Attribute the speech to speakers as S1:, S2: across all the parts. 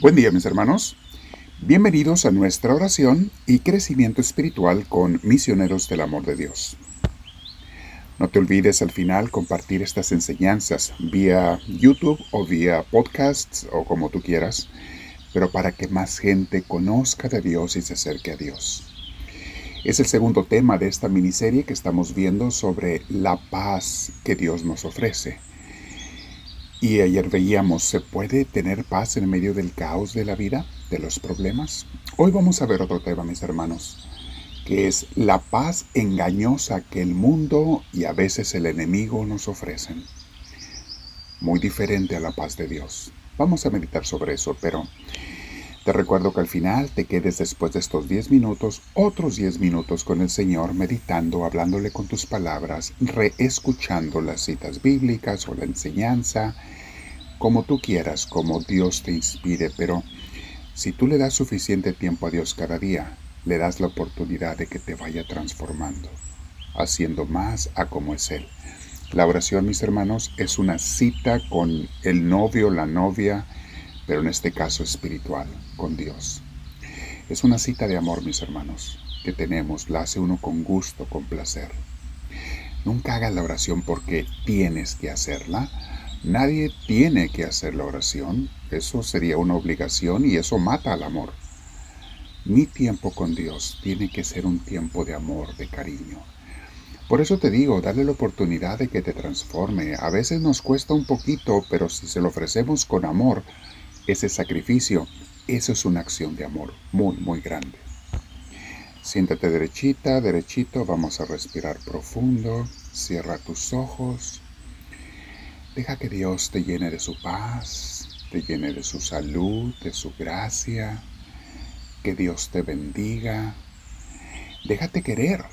S1: Buen día mis hermanos. Bienvenidos a nuestra oración y crecimiento espiritual con misioneros del amor de Dios. No te olvides al final compartir estas enseñanzas vía YouTube o vía podcasts o como tú quieras, pero para que más gente conozca de Dios y se acerque a Dios. Es el segundo tema de esta miniserie que estamos viendo sobre la paz que Dios nos ofrece. Y ayer veíamos, ¿se puede tener paz en medio del caos de la vida, de los problemas? Hoy vamos a ver otro tema, mis hermanos, que es la paz engañosa que el mundo y a veces el enemigo nos ofrecen. Muy diferente a la paz de Dios. Vamos a meditar sobre eso, pero te recuerdo que al final te quedes después de estos 10 minutos, otros 10 minutos con el Señor, meditando, hablándole con tus palabras, reescuchando las citas bíblicas o la enseñanza, como tú quieras, como Dios te inspire, pero si tú le das suficiente tiempo a Dios cada día, le das la oportunidad de que te vaya transformando, haciendo más a como es Él. La oración, mis hermanos, es una cita con el novio, la novia, pero en este caso espiritual, con Dios. Es una cita de amor, mis hermanos, que tenemos, la hace uno con gusto, con placer. Nunca hagas la oración porque tienes que hacerla, Nadie tiene que hacer la oración, eso sería una obligación y eso mata al amor. Mi tiempo con Dios tiene que ser un tiempo de amor, de cariño. Por eso te digo, dale la oportunidad de que te transforme. A veces nos cuesta un poquito, pero si se lo ofrecemos con amor, ese sacrificio, eso es una acción de amor muy, muy grande. Siéntate derechita, derechito, vamos a respirar profundo, cierra tus ojos. Deja que Dios te llene de su paz, te llene de su salud, de su gracia. Que Dios te bendiga. Déjate querer.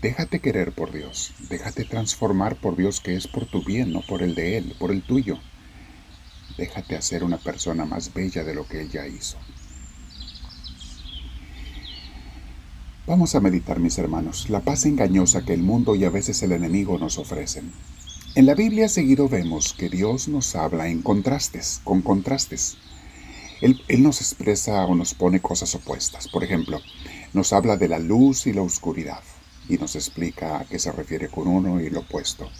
S1: Déjate querer por Dios. Déjate transformar por Dios que es por tu bien, no por el de Él, por el tuyo. Déjate hacer una persona más bella de lo que ella hizo. Vamos a meditar, mis hermanos, la paz engañosa que el mundo y a veces el enemigo nos ofrecen. En la Biblia seguido vemos que Dios nos habla en contrastes, con contrastes. Él, nos expresa o nos pone cosas opuestas. Por ejemplo, nos habla de la luz y la oscuridad y nos explica a qué se refiere con uno y lo opuesto.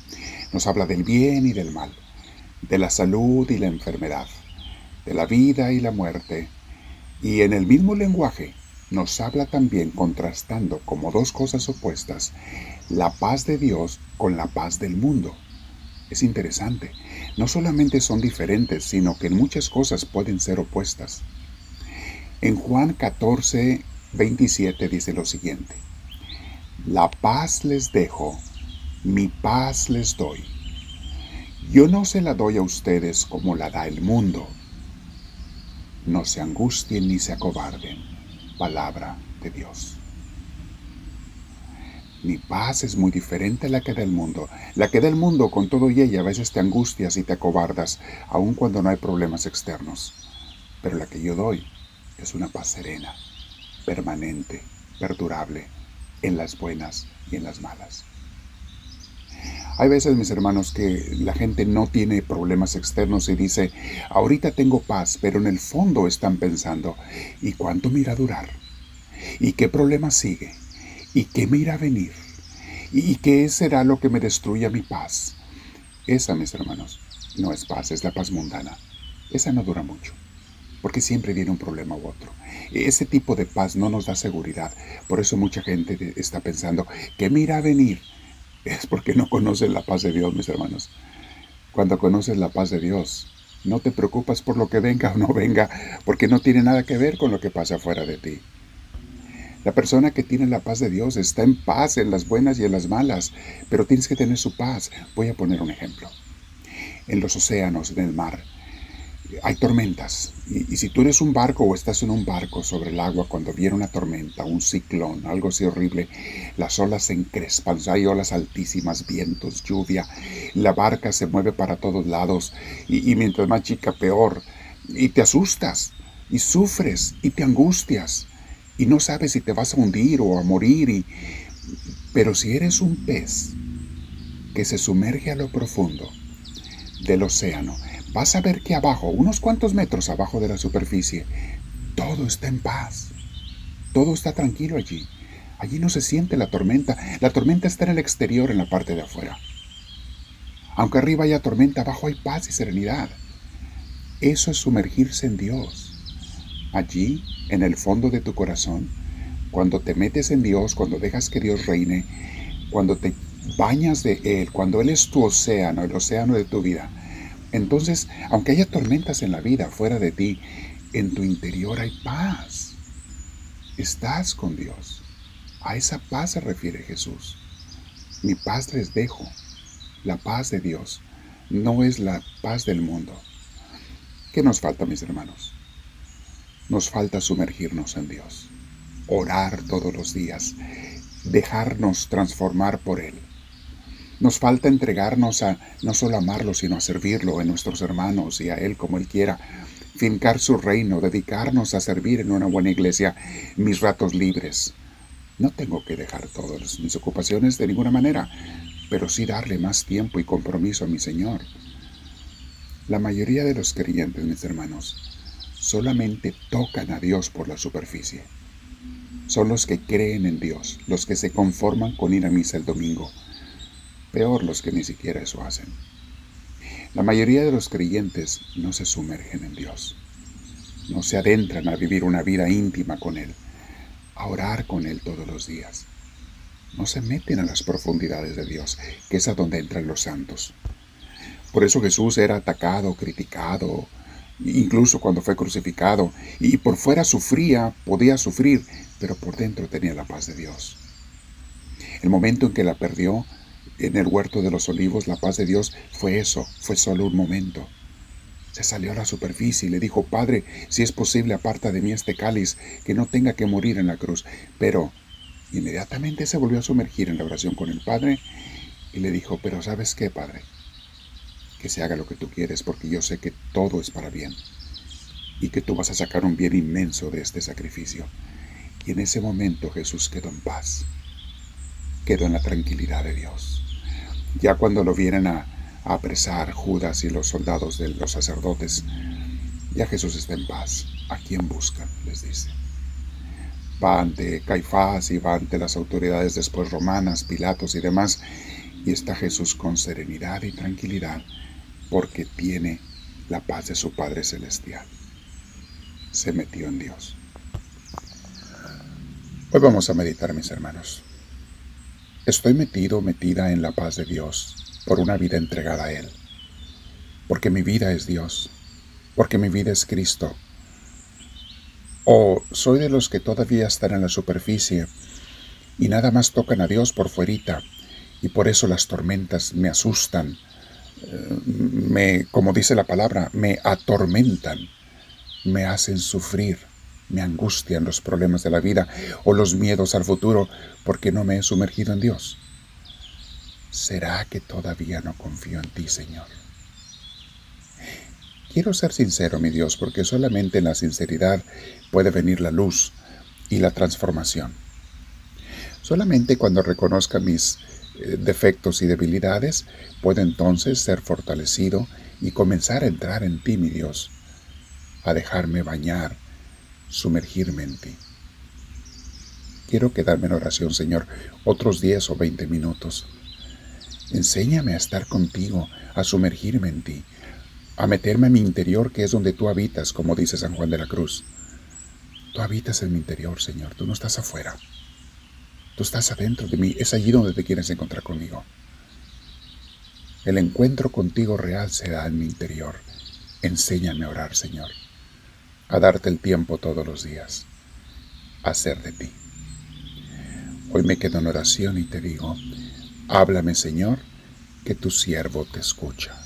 S1: Nos habla del bien y del mal, de la salud y la enfermedad, de la vida y la muerte. Y en el mismo lenguaje nos habla también contrastando como dos cosas opuestas la paz de Dios con la paz del mundo. Es interesante. No solamente son diferentes, sino que en muchas cosas pueden ser opuestas. En Juan 14, 27 dice lo siguiente. La paz les dejo, mi paz les doy. Yo no se la doy a ustedes como la da el mundo. No se angustien ni se acobarden. Palabra de Dios. Mi paz es muy diferente a la que da el mundo. La que da el mundo con todo y ella a veces te angustias y te acobardas, aun cuando no hay problemas externos. Pero la que yo doy es una paz serena, permanente, perdurable, en las buenas y en las malas. Hay veces, mis hermanos, que la gente no tiene problemas externos y dice, ahorita tengo paz, pero en el fondo están pensando, ¿y cuánto me irá a durar? ¿Y qué problema sigue? ¿Y qué me irá a venir? ¿Y qué será lo que me destruya mi paz? Esa, mis hermanos, no es paz, es la paz mundana. Esa no dura mucho, porque siempre viene un problema u otro. Ese tipo de paz no nos da seguridad. Por eso mucha gente está pensando, ¿qué me irá a venir? Es porque no conocen la paz de Dios, mis hermanos. Cuando conoces la paz de Dios, no te preocupas por lo que venga o no venga, porque no tiene nada que ver con lo que pasa fuera de ti. La persona que tiene la paz de Dios está en paz en las buenas y en las malas, pero tienes que tener su paz. Voy a poner un ejemplo. En los océanos, en el mar, hay tormentas. Y, si tú eres un barco o estás en un barco sobre el agua cuando viene una tormenta, un ciclón, algo así horrible, las olas se encrespan, hay olas altísimas, vientos, lluvia, la barca se mueve para todos lados y, y mientras más chica peor. Y te asustas y sufres y te angustias y no sabes si te vas a hundir o a morir. Y... Pero si eres un pez que se sumerge a lo profundo del océano, vas a ver que abajo, unos cuantos metros abajo de la superficie, todo está en paz. Todo está tranquilo allí. Allí no se siente la tormenta. La tormenta está en el exterior, en la parte de afuera. Aunque arriba haya tormenta, abajo hay paz y serenidad. Eso es sumergirse en Dios. Allí, en el fondo de tu corazón, cuando te metes en Dios, cuando dejas que Dios reine, cuando te bañas de Él, cuando Él es tu océano, el océano de tu vida, entonces, aunque haya tormentas en la vida fuera de ti, en tu interior hay paz. Estás con Dios. A esa paz se refiere Jesús. Mi paz les dejo. La paz de Dios no es la paz del mundo. ¿Qué nos falta, mis hermanos? Nos falta sumergirnos en Dios, orar todos los días, dejarnos transformar por Él. Nos falta entregarnos a no solo amarlo, sino a servirlo en nuestros hermanos y a Él como Él quiera, fincar su reino, dedicarnos a servir en una buena iglesia mis ratos libres. No tengo que dejar todas mis ocupaciones de ninguna manera, pero sí darle más tiempo y compromiso a mi Señor. La mayoría de los creyentes, mis hermanos, solamente tocan a Dios por la superficie. Son los que creen en Dios, los que se conforman con ir a misa el domingo. Peor los que ni siquiera eso hacen. La mayoría de los creyentes no se sumergen en Dios, no se adentran a vivir una vida íntima con Él, a orar con Él todos los días. No se meten a las profundidades de Dios, que es a donde entran los santos. Por eso Jesús era atacado, criticado, incluso cuando fue crucificado, y por fuera sufría, podía sufrir, pero por dentro tenía la paz de Dios. El momento en que la perdió, en el huerto de los olivos, la paz de Dios fue eso, fue solo un momento. Se salió a la superficie y le dijo, Padre, si es posible, aparta de mí este cáliz, que no tenga que morir en la cruz. Pero inmediatamente se volvió a sumergir en la oración con el Padre y le dijo, pero ¿sabes qué, Padre? Que se haga lo que tú quieres, porque yo sé que todo es para bien y que tú vas a sacar un bien inmenso de este sacrificio. Y en ese momento Jesús quedó en paz, quedó en la tranquilidad de Dios. Ya cuando lo vienen a, apresar Judas y los soldados de los sacerdotes, ya Jesús está en paz. ¿A quién buscan? les dice. Va ante Caifás y va ante las autoridades después romanas, Pilatos y demás, y está Jesús con serenidad y tranquilidad porque tiene la paz de su Padre Celestial. Se metió en Dios. Hoy vamos a meditar, mis hermanos. Estoy metido, metida en la paz de Dios por una vida entregada a Él. Porque mi vida es Dios. Porque mi vida es Cristo. O soy de los que todavía están en la superficie y nada más tocan a Dios por fuerita y por eso las tormentas me asustan, eh, me, como dice la palabra, me atormentan, me hacen sufrir me angustian los problemas de la vida o los miedos al futuro porque no me he sumergido en Dios. ¿Será que todavía no confío en ti, Señor? Quiero ser sincero, mi Dios, porque solamente en la sinceridad puede venir la luz y la transformación. Solamente cuando reconozca mis eh, defectos y debilidades, puedo entonces ser fortalecido y comenzar a entrar en ti, mi Dios, a dejarme bañar sumergirme en ti. Quiero quedarme en oración, Señor, otros 10 o 20 minutos. Enséñame a estar contigo, a sumergirme en ti, a meterme en mi interior, que es donde tú habitas, como dice San Juan de la Cruz. Tú habitas en mi interior, Señor, tú no estás afuera. Tú estás adentro de mí, es allí donde te quieres encontrar conmigo. El encuentro contigo real se da en mi interior. Enséñame a orar, Señor a darte el tiempo todos los días, a ser de ti. Hoy me quedo en oración y te digo, háblame Señor, que tu siervo te escucha.